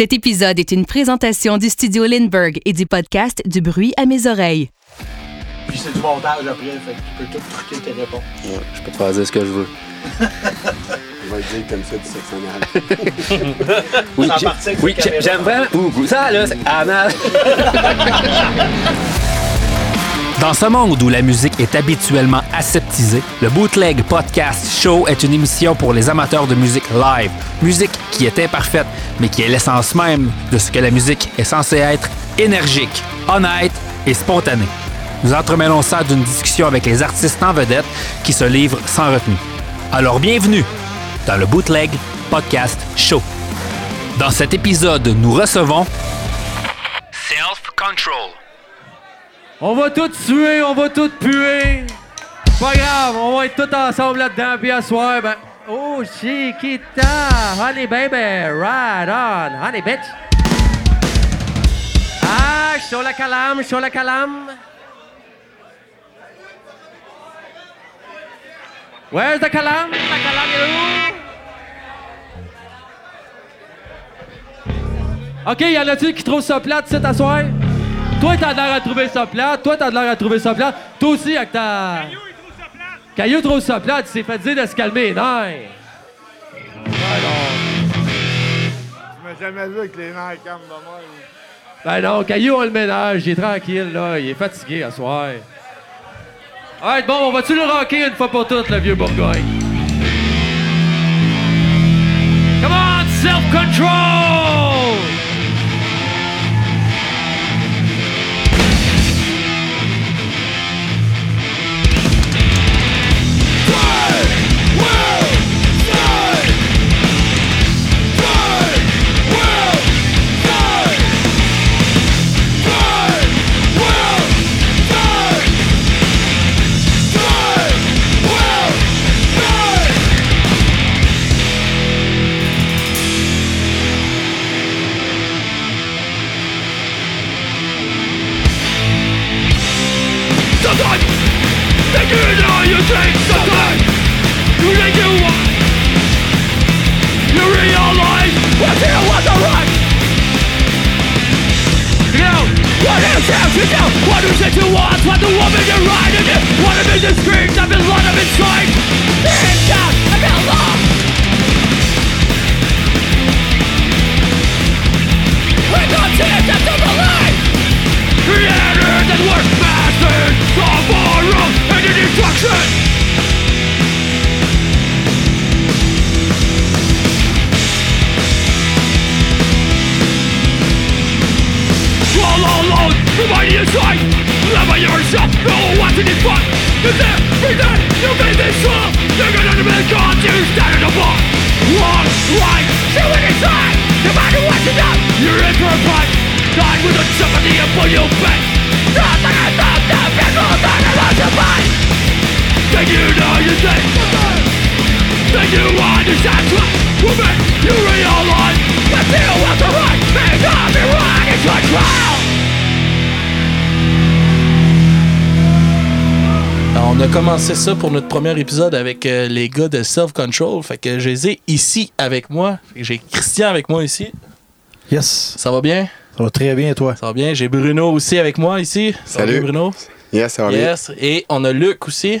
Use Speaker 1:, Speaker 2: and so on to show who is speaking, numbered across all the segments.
Speaker 1: Cet épisode est une présentation du studio Lindbergh et du podcast Du bruit à mes oreilles.
Speaker 2: Puis c'est du montage après, fait que tu peux tout truquer tes réponses.
Speaker 3: Ouais, je peux te faire dire ce que je veux.
Speaker 4: On va dire comme ça du sexe anal.
Speaker 3: Oui,
Speaker 2: Ça
Speaker 3: j'ai-
Speaker 2: partit avec
Speaker 3: oui j'aime vraiment. Ouh, ça, là, c'est anal.
Speaker 5: Dans ce monde où la musique est habituellement aseptisée, le Bootleg Podcast Show est une émission pour les amateurs de musique live. Musique qui est imparfaite, mais qui est l'essence même de ce que la musique est censée être énergique, honnête et spontanée. Nous entremêlons ça d'une discussion avec les artistes en vedette qui se livrent sans retenue. Alors bienvenue dans le Bootleg Podcast Show. Dans cet épisode, nous recevons Self Control.
Speaker 6: On va tout tuer, on va tout puer. Pas grave, on va être tous ensemble là-dedans. Puis à soir, ben. Oh, Chiquita! Honey baby, right on! Honey bitch! Ah, show la calame, show la calame! Where's the calam? La calam est où? OK, y a-tu qui trouvent ça plate, c'est à soir? Toi, t'as l'air à trouver ça plate. Toi, t'as l'air à trouver ça plate. Toi aussi, avec ta. Caillou, il trouve ça plate. Caillou trouve ça plate. Il s'est fait dire de se calmer. Non. Ouais, non.
Speaker 4: Je m'ai jamais vu avec les nerfs calmes de moi.
Speaker 6: Ben non, Caillou, on le ménage. Il est tranquille, là. Il est fatigué à soir. Alright, bon, on va-tu le rocker une fois pour toutes, le vieux Bourgogne? Come on, self-control! You do you want to sit to us you the woman you're riding in One of his screams I've been lot of his stripes down, I got lost believe Creators and Of and destruction! Somebody inside, love by yourself, no one to this Is there reason you made this up? You're gonna be gone, you stand in the bar. Long strike, two in his eye No matter what you do, you're in for a fight Died with a chip at the end for your back Nothing is up, the people that are on your Then you know you think Then you understand what will you realize That the right may not be right, it's your trial
Speaker 7: On a commencé ça pour notre premier épisode avec euh, les gars de Self Control. Fait que je les ai ici avec moi. J'ai Christian avec moi ici.
Speaker 8: Yes,
Speaker 7: Ça va bien?
Speaker 8: ça va très bien, toi.
Speaker 7: Ça va bien. J'ai Bruno aussi avec moi ici. Ça va
Speaker 4: Salut.
Speaker 7: bien, Bruno?
Speaker 4: Yes, ça va bien.
Speaker 7: Yes. Et on a Luc aussi.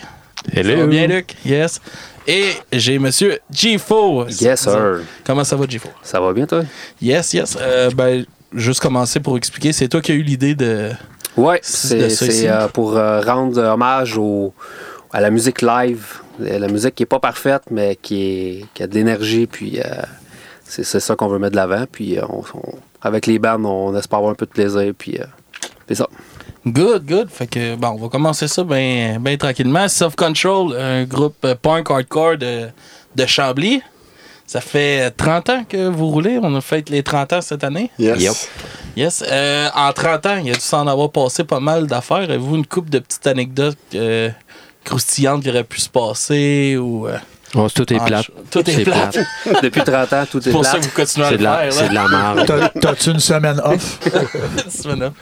Speaker 7: Ça va bien, Luc? Yes. Et j'ai monsieur G4.
Speaker 3: Yes, sir.
Speaker 7: Comment ça va, G4?
Speaker 3: Ça va bien, toi?
Speaker 7: Yes, yes. Euh, ben, juste commencer pour expliquer. C'est toi qui as eu l'idée de.
Speaker 3: Ouais,
Speaker 7: C'est
Speaker 3: euh, pour euh, rendre hommage au, à la musique live. La musique qui est pas parfaite, mais qui, est, qui a de l'énergie. Puis euh, c'est ça qu'on veut mettre de l'avant. Puis euh, on- on- avec les bandes, on espère avoir un peu de plaisir. Puis c'est ça.
Speaker 7: Good, good. Fait que, bon, on va commencer ça bien ben tranquillement. Self Control, un groupe punk hardcore de, de Chambly. Ça fait 30 ans que vous roulez. On a fait les 30 ans cette année.
Speaker 4: Yes.
Speaker 3: Yep.
Speaker 7: Yes. Euh, en 30 ans, il a dû s'en avoir passé pas mal d'affaires. Avez-vous une couple de petites anecdotes euh, croustillantes qui auraient pu se passer ou. euh,
Speaker 9: tout est
Speaker 7: en
Speaker 9: plate.
Speaker 7: Tout est plate.
Speaker 3: Depuis 30 ans, tout est
Speaker 7: C'est pour ça
Speaker 3: plate.
Speaker 7: que vous continuez à le
Speaker 9: la,
Speaker 7: faire.
Speaker 9: c'est de la merde.
Speaker 8: T'as- T'as-tu une semaine off?
Speaker 7: là.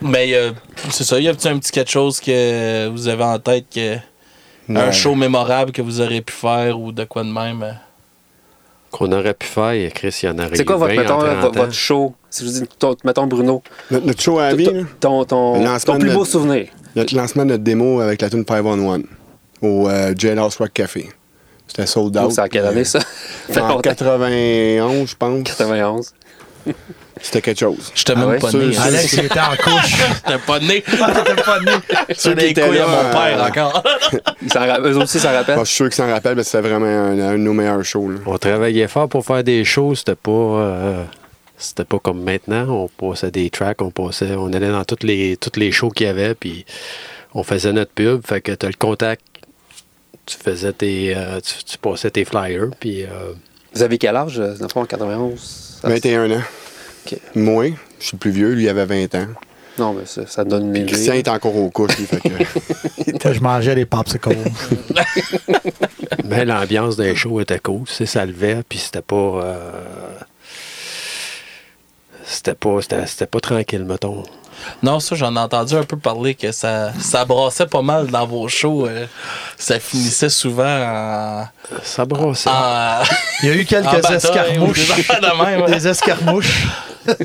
Speaker 7: Mais euh, c'est ça. Y a-t-il un petit quelque chose que vous avez en tête que.
Speaker 4: Non.
Speaker 7: Un show mémorable que vous aurez pu faire ou de quoi de même? Euh?
Speaker 9: Qu'on aurait pu faire, Chris, il y en aurait
Speaker 3: C'est quoi votre,
Speaker 9: 20 en
Speaker 3: mettons,
Speaker 9: 30
Speaker 3: votre,
Speaker 9: ans.
Speaker 3: votre show? Si je vous dis, ton- mettons, Bruno,
Speaker 4: Notre, notre show à la vie,
Speaker 3: ton, plus beau
Speaker 4: notre-
Speaker 3: souvenir.
Speaker 4: notre lancement de notre démo avec la tune 511 au euh, Jailhouse Rock Café. C'était sold out.
Speaker 3: C'est à quelle année, ça?
Speaker 4: En
Speaker 3: longtemps.
Speaker 4: 91, je pense.
Speaker 3: 91.
Speaker 4: C'était quelque chose.
Speaker 7: J'étais
Speaker 3: Ah
Speaker 7: même
Speaker 3: ouais?
Speaker 7: pas né.
Speaker 8: Alex, il était en couche.
Speaker 7: J'étais pas né.
Speaker 8: T'étais pas né.
Speaker 7: Sur
Speaker 4: qui
Speaker 7: les
Speaker 4: étaient
Speaker 7: couilles
Speaker 4: là,
Speaker 7: à mon père
Speaker 4: euh,
Speaker 7: encore.
Speaker 3: Ils s'en ra- Eux aussi s'en rappellent?
Speaker 4: Bon, je suis sûr qu'ils s'en rappellent, mais c'était vraiment un, un de nos meilleurs shows. là.
Speaker 9: On travaillait fort pour faire des shows, c'était pas. euh, c'était pas comme maintenant. On passait des tracks, on passait. On allait dans toutes les, toutes les shows qu'il y avait, puis on faisait notre pub. Fait que t'as le contact. Tu faisais tes. euh, tu, tu passais tes flyers, puis. euh,
Speaker 3: Vous avez quel âge, dans le fond, en 91? Ça-
Speaker 4: 21 ans.
Speaker 3: Ok.
Speaker 4: Moi, je suis le plus vieux, lui il avait 20 ans.
Speaker 3: Non, mais ça, ça donne une idée.
Speaker 4: Christian est encore aux couches, lui, fait que...
Speaker 8: Je mangeais des popsicles.
Speaker 9: Mais l'ambiance d'un show était cool. tu sais, Ça levait, puis c'était pas. euh, c'était pas. C'était, c'était pas tranquille, mettons.
Speaker 7: Non, ça, j'en ai entendu un peu parler que ça, ça brassait pas mal dans vos shows. euh, ça finissait souvent en.
Speaker 9: Ça brassait.
Speaker 7: en-
Speaker 8: Il y a eu quelques escarmouches.
Speaker 7: des même, ouais.
Speaker 8: Des escarmouches.
Speaker 4: Ben,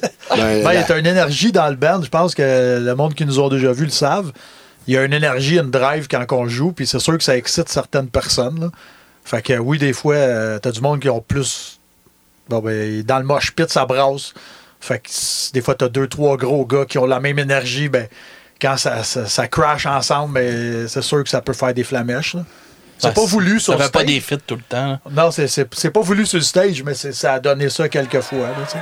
Speaker 8: Ben, il y a une énergie dans le band. Je pense que le monde qui nous ont déjà vu le savent. Il y a une énergie, une drive quand on joue, puis c'est sûr que ça excite certaines personnes. là. Fait que oui, des fois, euh, t'as du monde qui ont plus. Bon, ben, dans le mosh pit, ça brasse. Fait que des fois, t'as deux, trois gros gars qui ont la même énergie. Ben, quand ça, ça, ça crash ensemble, ben, c'est sûr que ça peut faire des flamèches. là. C'est
Speaker 7: Ouais,
Speaker 8: pas voulu sur
Speaker 7: Ça
Speaker 8: le
Speaker 7: fait pas
Speaker 8: stage.
Speaker 7: des fits tout le temps. là.
Speaker 8: Non, c'est- pas voulu sur le stage, mais ça a donné ça quelques fois. là.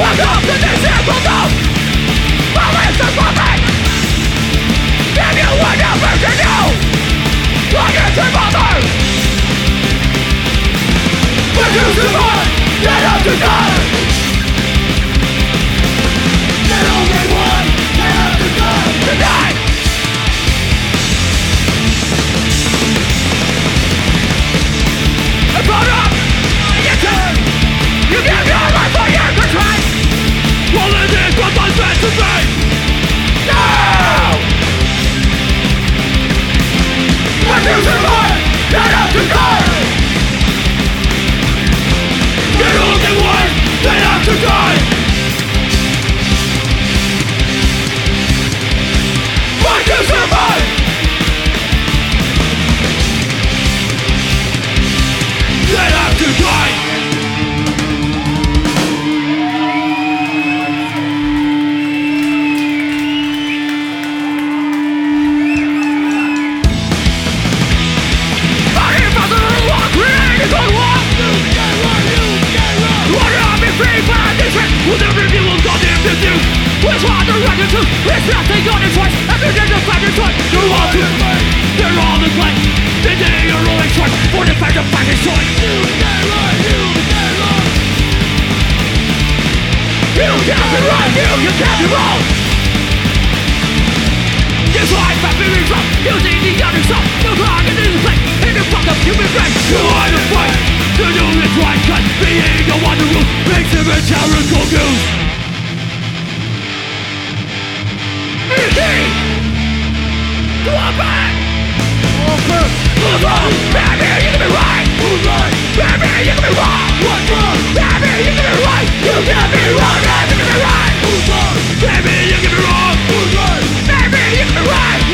Speaker 6: 我靠！真是暴躁 Who's wrong? Baby, you can be right Who's right? You can be wrong What's wrong? You can be right You can be you can be right Who's wrong? You can be Who's right? You can be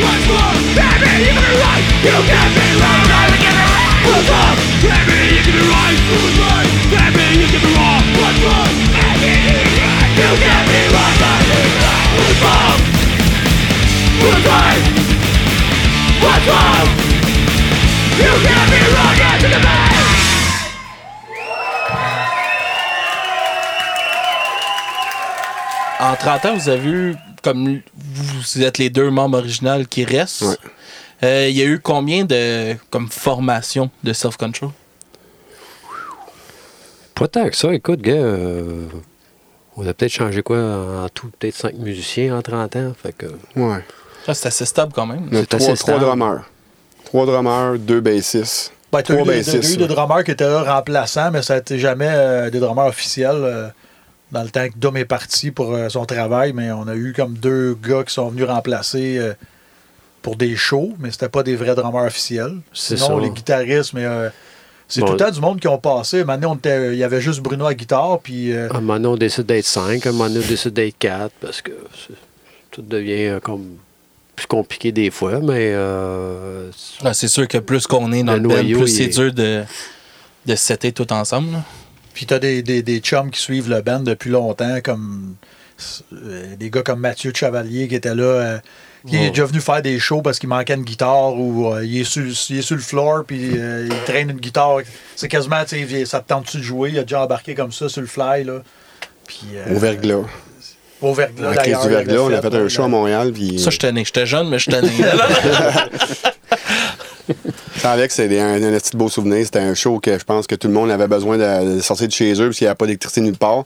Speaker 6: What's wrong? You can be right You can be you can be right Who's wrong? You can be right Who's right? Baby, you can be wrong What's wrong? Baby, you can be right You can be wrong and you can be right Who's wrong? Who's right? What's wrong? You can't be wrong and you can be right
Speaker 7: En 30 ans, vous avez eu, comme vous êtes les deux membres originaux qui restent,
Speaker 4: Ouais.
Speaker 7: euh, il y a eu combien de comme formation de self-control?
Speaker 9: Pas tant que ça. Écoute, gars, euh, on a peut-être changé quoi en tout? Peut-être cinq musiciens en 30 ans. Fait que,
Speaker 4: Ouais.
Speaker 7: Ça, c'est assez stable quand même.
Speaker 4: A
Speaker 9: C'est
Speaker 4: trois,
Speaker 9: assez
Speaker 4: trois drummers. Trois drummers, deux bassistes.
Speaker 8: Ben, des- t'as
Speaker 4: bassistes,
Speaker 8: eu des drummers qui étaient là remplaçants, mais ça n'était jamais euh, des drummers officiels euh, dans le temps que Dom est parti pour euh, son travail. Mais on a eu comme deux gars qui sont venus remplacer euh, pour des shows, mais c'était pas des vrais drummers officiels.
Speaker 9: C'est
Speaker 8: Sinon,
Speaker 9: ça.
Speaker 8: les guitaristes, mais euh, c'est
Speaker 9: Bon.
Speaker 8: tout le temps du monde qui ont passé. Maintenant, il y avait juste Bruno à guitare, puis euh,
Speaker 9: à un moment donné, on décide d'être cinq. À un moment donné, on décide d'être quatre parce que tout devient euh, comme plus compliqué des fois. Mais euh,
Speaker 7: Ah, c'est sûr que plus qu'on est dans
Speaker 9: Le
Speaker 7: le, band,
Speaker 9: noyau,
Speaker 7: plus c'est
Speaker 9: est-
Speaker 7: dur de, de setter tout ensemble. là.
Speaker 8: Puis t'as des, des, des chums qui suivent le band depuis longtemps, comme euh, des gars comme Mathieu Chevalier qui était là, qui est déjà venu faire des shows parce qu'il manquait une guitare ou euh, il, est sur, il est sur le floor puis euh, il traîne une guitare. C'est quasiment, tu sais, il- ça te tente-tu de jouer? Il a déjà embarqué comme ça sur le fly. Là. Puis, euh,
Speaker 4: Au verglas.
Speaker 8: Au verglas.
Speaker 4: À la crise du
Speaker 8: il
Speaker 4: verglas, on a fait un show à Montréal. Puis
Speaker 7: Ça, je tenais. J'étais jeune, mais je tenais.
Speaker 4: Avec, c'est un, un petit beau souvenir. C'était un show que je pense que tout le monde avait besoin de, de sortir de chez eux parce qu'il n'y avait pas d'électricité nulle part.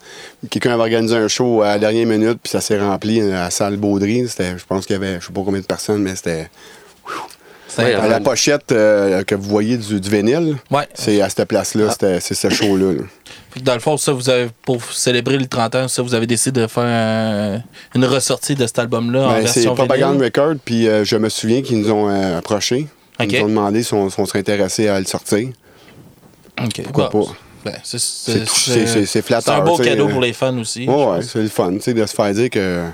Speaker 4: Quelqu'un avait organisé un show à la dernière minute, puis ça s'est rempli à la salle Baudry. C'était, je pense qu'il y avait, je sais pas combien de personnes, mais c'était.
Speaker 7: C'est-
Speaker 9: Ouais,
Speaker 4: la pochette euh, que vous voyez du, du vinyle,
Speaker 7: Ouais.
Speaker 4: c'est à cette place-là, c'était- c'est ce show-là.
Speaker 7: Dans le fond, ça, vous avez, pour célébrer le 30 ans, ça, vous avez décidé de faire un- une ressortie de cet album-là en
Speaker 4: Ben, c'est
Speaker 7: version
Speaker 4: Propaganda
Speaker 7: vinyle.
Speaker 4: Record, puis euh, je me souviens qu'ils nous ont euh, Ils nous ont demandé si on, si on serait intéressé à le sortir.
Speaker 7: Ok.
Speaker 4: Pourquoi
Speaker 7: Bon,
Speaker 4: pas?
Speaker 7: ben, c'est-
Speaker 4: flatteur.
Speaker 7: C'est un beau cadeau
Speaker 4: euh,
Speaker 7: pour les fans aussi.
Speaker 4: Ouais, ouais, c'est le fun, tu sais, de se faire dire que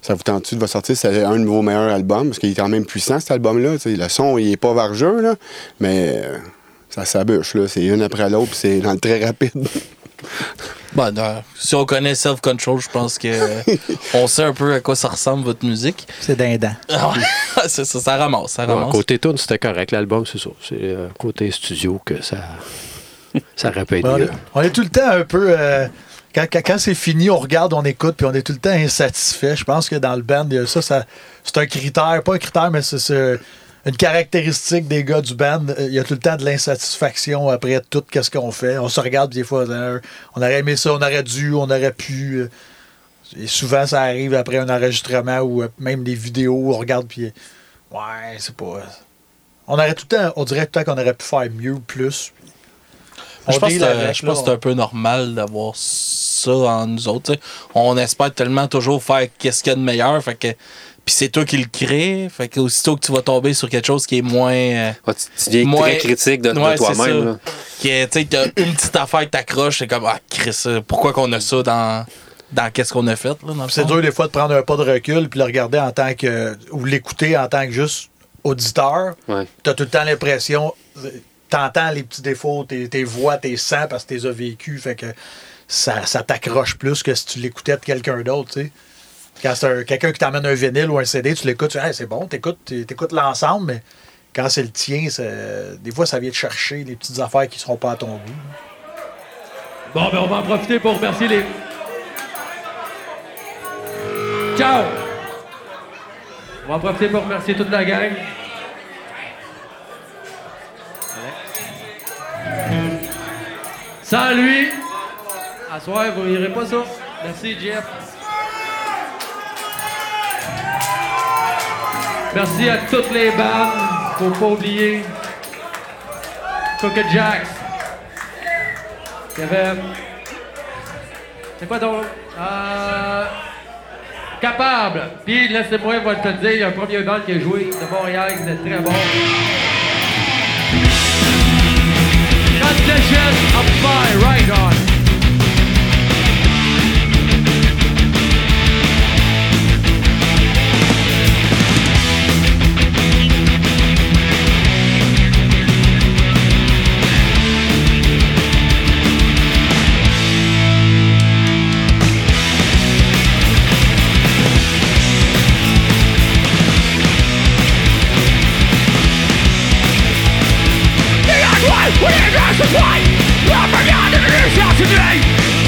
Speaker 4: ça vous tente-tu de va sortir, c'est un de vos meilleurs albums, parce qu'il est quand même puissant, cet album-là. Le son, il est pas vargeux, là, mais euh, ça s'abûche, là. C'est une après l'autre, c'est dans le très rapide.
Speaker 7: Ben, non, si on connaît Self Control, je pense que on sait un peu à quoi ça ressemble votre musique.
Speaker 8: C'est dindant.
Speaker 7: C'est ça, ça ramasse, ça
Speaker 9: côté tune, c'était correct. L'album, c'est ça. C'est euh, côté studio que ça, ça être
Speaker 8: On,
Speaker 9: mieux.
Speaker 8: on est tout le temps un peu. euh, quand quand- quand c'est fini, on regarde, on écoute, puis on est tout le temps insatisfait. Je pense que dans le band, il y a ça, ça c'est un critère, pas un critère, mais c'est- c'est une caractéristique des gars du band. Euh, Il y a tout le temps de l'insatisfaction après tout ce qu'on fait. On se regarde, des fois, on aurait aimé ça, on aurait dû, on aurait pu. Et souvent, ça arrive après un enregistrement ou euh, même des vidéos, on regarde, puis. Ouais, c'est pas. On aurait tout le temps, on dirait tout le temps qu'on aurait pu faire mieux ou plus.
Speaker 7: je pense, que, je
Speaker 8: là,
Speaker 7: pense que c'est un peu normal d'avoir ça en nous autres. On espère tellement toujours faire qu'est-ce qu'il y a de meilleur. Fait que, puis c'est toi qui le crée. Fait que aussitôt que tu vas tomber sur quelque chose qui est moins. euh,
Speaker 3: Ouais, tu, tu deviens
Speaker 7: Moins-
Speaker 3: très critique de, de
Speaker 7: Ouais,
Speaker 3: toi-même. là.
Speaker 7: qui est, tu sais, t'as une petite affaire que t'accroches, c'est comme, ah, Chris, euh, pourquoi qu'on a ça dans, dans qu'est-ce qu'on a fait,
Speaker 8: C'est dur des fois de prendre un pas de recul puis le regarder en tant que. ou l'écouter en tant que juste auditeur.
Speaker 3: Ouais.
Speaker 8: T'as tout le temps l'impression. T'entends les petits défauts, tes, tes voix, tes sens parce que t'es as vécu. Fait que ça, ça t'accroche plus que si tu l'écoutais de quelqu'un d'autre, tu sais. Quand c'est un- quelqu'un qui t'amène un vinyle ou un CD, tu l'écoutes, tu dis, c'est bon, t'écoutes, t'écoutes l'ensemble, mais quand c'est le tien, des fois, ça vient te chercher les petites affaires qui seront pas à ton goût.
Speaker 6: Bon, ben on va en profiter pour remercier les. Ciao! On va en profiter pour remercier toute la gang. Sans lui, à soir, vous irez pas ça? Merci, Jeff. Merci à toutes les bandes. Faut pas oublier. Crooked Jacks. Kevin. C'est quoi donc? Euh, capable. Puis laissez-moi moi, te dire, il y a un premier band qui a joué de Montréal qui était très bon. Of my right on.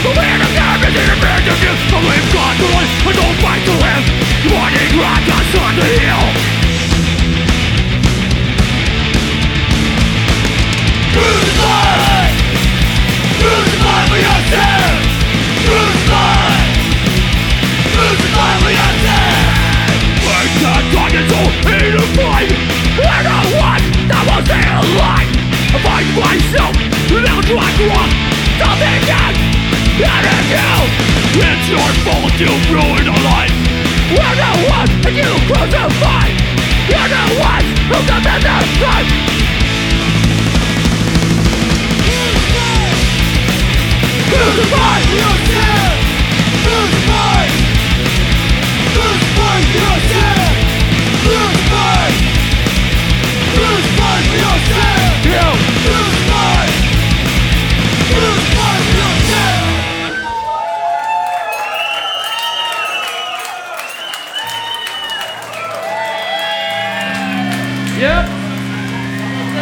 Speaker 6: The man of God is in a of you I live God I don't fight to live Morning on the hill Good you ruined a life. We're the ones that you crucify. You're the ones who commit the crime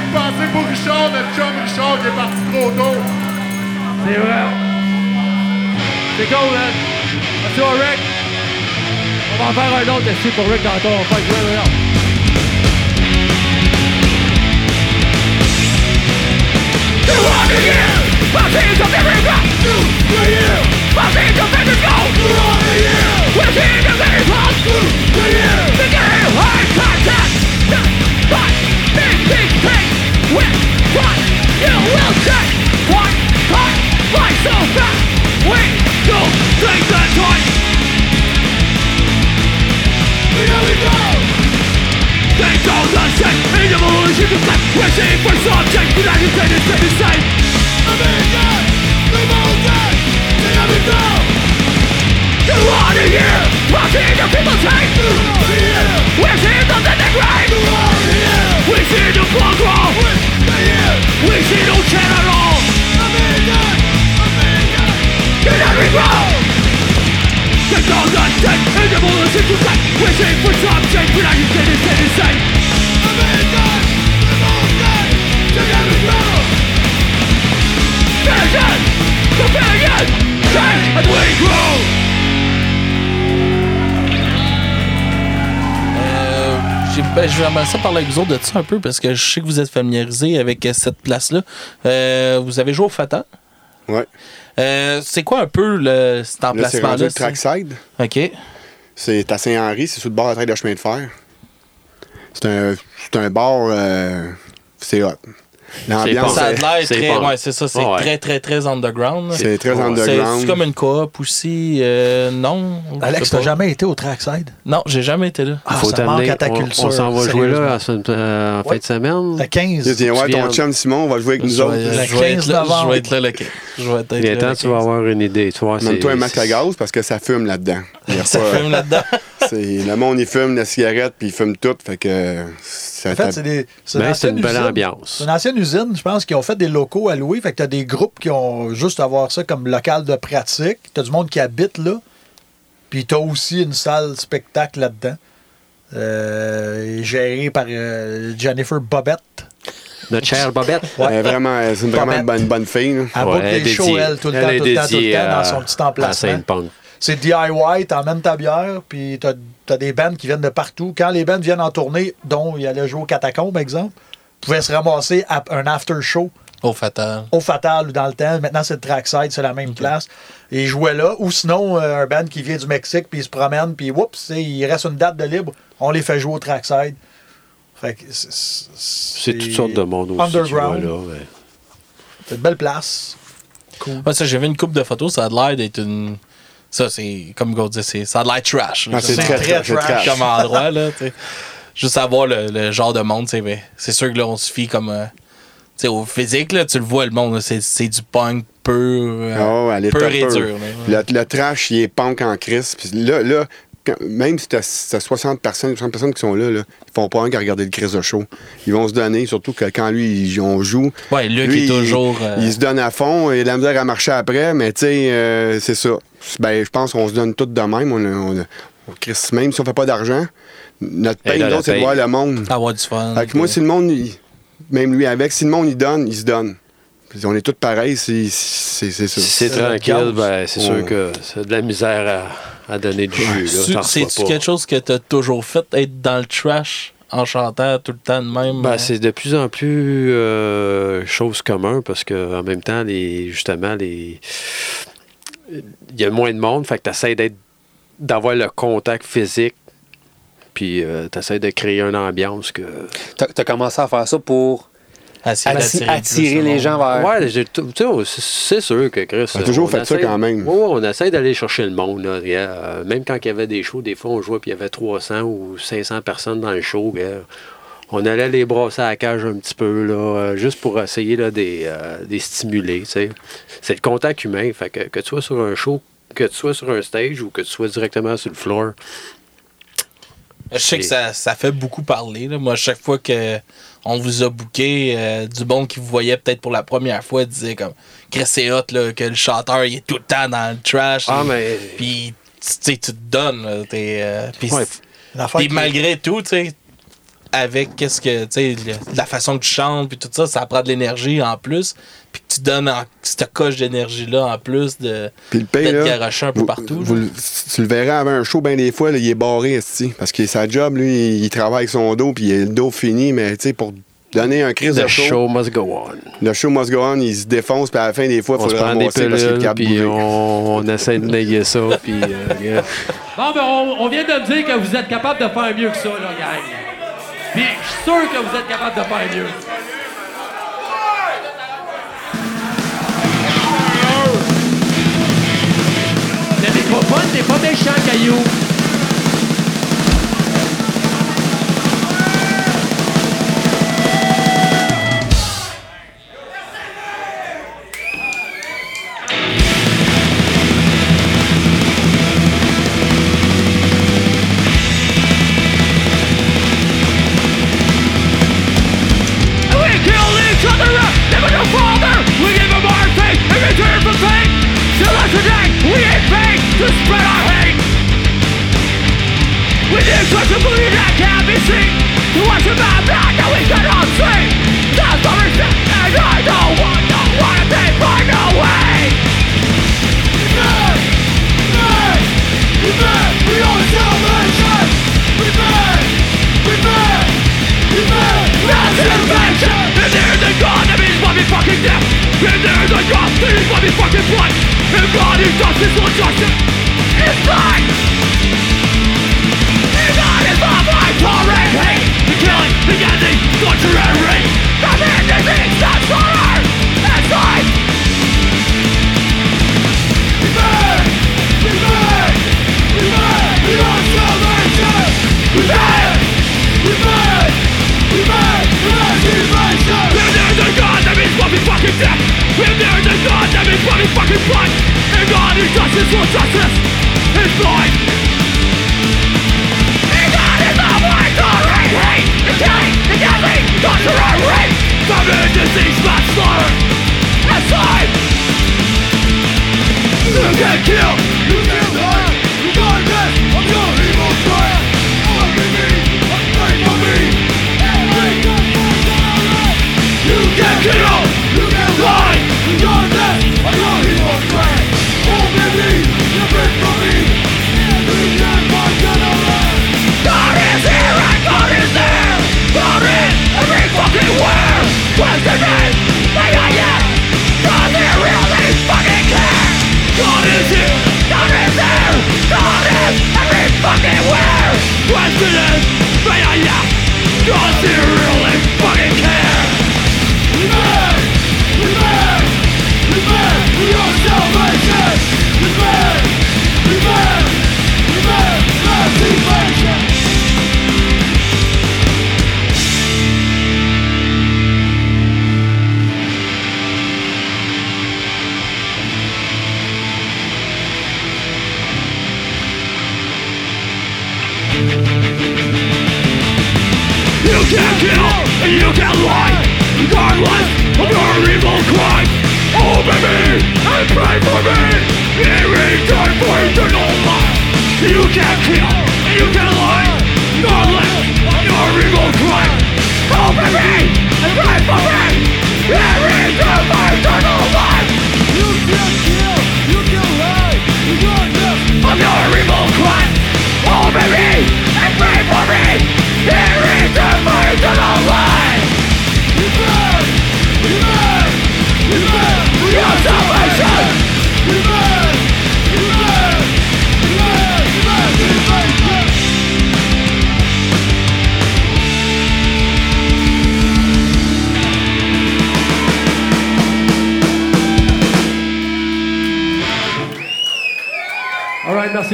Speaker 10: Je peux passer pour Richard, notre chum Richard qui est parti trop tôt. C'est vrai. C'est cool, man. Merci au Rick. On va en faire un autre ici pour Rick tantôt. On va faire jouer là.
Speaker 6: Every rock! Every pulse! The game contact! Big, big with what you will take! One time, fly so fast! We don't take the time! Here we go! They don't understand In evolution of life seeing for subject But I can say the same
Speaker 7: ben, je vais ça parler avec vous autres de ça un peu parce que je sais que vous êtes familiarisés avec euh, cette place-là. Euh, vous avez joué au Fata?
Speaker 4: Ouais.
Speaker 7: Euh, c'est quoi un peu le, cet
Speaker 4: Là, c'est
Speaker 7: emplacement-là?
Speaker 4: le trackside.
Speaker 7: OK.
Speaker 4: C'est à Saint-Henri, c'est sur le bord de la traite de chemin de fer. C'est un, un bar. euh, c'est hot. L'ambiance,
Speaker 7: Ça a
Speaker 4: est-
Speaker 7: l'air
Speaker 9: c'est
Speaker 7: très.
Speaker 9: bon.
Speaker 7: Ouais, c'est ça. C'est
Speaker 9: Ouais.
Speaker 7: très, très, très underground.
Speaker 4: c'est très underground.
Speaker 7: C'est comme une coop aussi. euh, non?
Speaker 8: Alex, t'as jamais été au Trackside?
Speaker 7: Non, j'ai jamais été là.
Speaker 8: Ah,
Speaker 9: Faut
Speaker 8: ça manque à ta
Speaker 9: on-
Speaker 8: culture.
Speaker 9: On, s'en va jouer là euh, en fin de semaine.
Speaker 8: Le 15.
Speaker 4: Tiens, ouais,
Speaker 9: Tu
Speaker 4: ton chum Simon va jouer avec nous autres.
Speaker 8: Le
Speaker 7: je vais être
Speaker 8: 15
Speaker 7: là, je
Speaker 8: novembre.
Speaker 7: vais être là le 15. Je vais être là
Speaker 9: tu vas
Speaker 7: 15.
Speaker 9: avoir une idée.
Speaker 4: Donne-toi un masque à gaz parce que ça fume là-dedans.
Speaker 7: Ça fume là-dedans.
Speaker 4: le monde, il fume la cigarette puis il fume tout. Fait que.
Speaker 8: En fait, c'est des. c'est
Speaker 9: Ben,
Speaker 8: une ancienne
Speaker 9: belle
Speaker 8: usine.
Speaker 9: ambiance.
Speaker 8: C'est une ancienne usine, je pense, qui ont fait des locaux à louer. Fait que t'as des groupes qui ont juste à avoir ça comme local de pratique. T'as du monde qui habite là. Puis t'as aussi une salle spectacle là-dedans. Euh, gérée par euh, Jennifer Bobette.
Speaker 9: Notre chère Bobette.
Speaker 4: Elle est vraiment, c'est une, vraiment une bonne, bonne fille. là.
Speaker 8: Elle
Speaker 9: Ouais, elle est
Speaker 8: des shows,
Speaker 9: dédiée.
Speaker 8: elle, tout le
Speaker 9: Elle
Speaker 8: temps, tout le temps, tout le temps,
Speaker 9: à-
Speaker 8: dans son petit emplacement. C'est DIY, t'emmènes ta bière, puis t'as as des bands qui viennent de partout. Quand les bands viennent en tournée, dont il allait jouer au Catacombe, par exemple, pouvaient se ramasser à un after show
Speaker 7: Au fatal.
Speaker 8: au Fatal ou dans le temps. Maintenant, c'est le Trackside, c'est la même place. Et ils jouaient là. Ou sinon, euh, un band qui vient du Mexique, puis ils se promène, puis oups, il reste une date de libre. On les fait jouer au Trackside. Fait que c'est-
Speaker 9: toutes sortes de monde aussi.
Speaker 8: Underground.
Speaker 9: Tu mais-
Speaker 8: c'est une belle place.
Speaker 7: Ouais, ça, j'ai vu une coupe de photos, ça a l'air d'être une. Ça, c'est comme Go c'est- ça a l'air trash.
Speaker 4: Ah, c'est très,
Speaker 8: trash.
Speaker 4: trash.
Speaker 7: comme endroit, là. Juste savoir le, le genre de monde, c'est sûr que là, on se fie comme. euh, au physique, là, tu le vois, le monde, c'est du punk pur. euh,
Speaker 4: est
Speaker 7: pur et
Speaker 4: pur.
Speaker 7: dur. là.
Speaker 4: Le, le trash, il est punk en crise. Puis là, là même si t'as t'as 60 personnes, 60 personnes qui sont là, là, ils font pas un qu'à regarder le crise de show. Ils vont se donner, surtout que quand lui, il- on joue.
Speaker 7: Ouais, Luc
Speaker 4: lui,
Speaker 7: est toujours.
Speaker 4: Il,
Speaker 7: euh,
Speaker 4: il se donne à fond, de la misère à marcher après, mais tu sais, euh, c'est ça. Ben, je pense qu'on se donne tout de même. On, on, on même si on fait pas d'argent, notre
Speaker 9: Et
Speaker 4: autres, c'est de voir le monde.
Speaker 7: avoir du fun.
Speaker 4: Fait que moi, si le monde, il- même lui avec, si le monde, il donne, il se donne. On est tous pareils, c'est ça.
Speaker 9: Si c'est tranquille,
Speaker 8: le
Speaker 9: ben, c'est
Speaker 4: Ouais.
Speaker 9: sûr que c'est de la misère à, à donner du jus.
Speaker 7: C'est-tu quelque chose que tu as toujours fait, être dans le trash en chantant tout le temps de même?
Speaker 9: Ben,
Speaker 7: euh?
Speaker 9: c'est de plus en plus euh, chose commune parce que en même temps, les, justement, les il y a moins de monde, fait que tu essaies d'être d'avoir le contact physique, puis tu essaies de créer une ambiance que.
Speaker 3: T'as as commencé à faire ça pour Attirer
Speaker 7: de
Speaker 3: les gens vers.
Speaker 9: Ouais, j'ai tout- tu sais, c'est sûr que Chris.
Speaker 4: On a toujours
Speaker 9: on
Speaker 4: fait ça quand même.
Speaker 9: Ouais, on essaie d'aller chercher le monde. Là. Euh, même quand il y avait des shows, des fois on jouait puis il y avait 300 ou 500 personnes dans le show. gars. On allait les brasser à la cage un petit peu, là, euh, juste pour essayer là, des, euh, des stimuler. tu sais. C'est le contact humain. Fait que, que tu sois sur un show, que tu sois sur un stage ou que tu sois directement sur le floor.
Speaker 7: Je sais que ça, ça fait beaucoup parler. là. Moi, à chaque fois que on vous a booké, euh, du bon qui vous voyait peut-être pour la première fois disait comme c'est hot là, que le chanteur il est tout le temps dans le trash.
Speaker 9: Ah, mais.
Speaker 7: Puis tu sais, tu te donnes. là, t'es, euh,
Speaker 9: Ouais.
Speaker 8: Qui-
Speaker 7: malgré tout, tu sais, avec qu'est-ce que, tu la façon que tu chantes, puis tout ça, ça prend de l'énergie en plus. Puis que tu donnes en- cette coche d'énergie-là en plus de,
Speaker 4: Puis le là,
Speaker 7: garoché un peu
Speaker 4: vous-
Speaker 7: partout.
Speaker 4: vous
Speaker 7: là.
Speaker 4: tu le verrais avant un show, bien des fois, là, il est barré, esti, parce que sa job, lui, il, il travaille avec son dos, puis il a le dos fini, mais tu sais, pour donner un crise de
Speaker 9: The
Speaker 4: show,
Speaker 9: show must go on.
Speaker 4: le show must go on, il se défonce, puis à la fin, des fois, il faut
Speaker 9: se
Speaker 4: le ramasser parce qu'il est
Speaker 9: pilules,
Speaker 4: capable de
Speaker 9: puis on, on essaie de néguer ça, puis euh.
Speaker 10: Bon, ben, on, on vient de me dire que vous êtes capable de faire mieux que ça, là, gang. Puis, je suis sûr que vous êtes capable de faire mieux. Le microphone, t'es pas méchant, Caillou.
Speaker 6: get killed. Questioning, may I ask,
Speaker 10: consider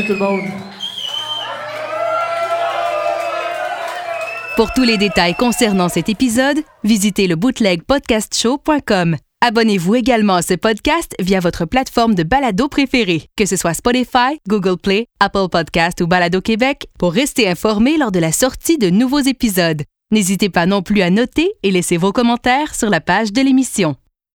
Speaker 10: Tout le monde.
Speaker 1: Pour tous les détails concernant cet épisode, visitez le bootlegpodcastshow.com. Abonnez-vous également à ce podcast via votre plateforme de balado préférée, que ce soit Spotify, Google Play, Apple Podcast ou Balado Québec, pour rester informé lors de la sortie de nouveaux épisodes. N'hésitez pas non plus à noter et laisser vos commentaires sur la page de l'émission.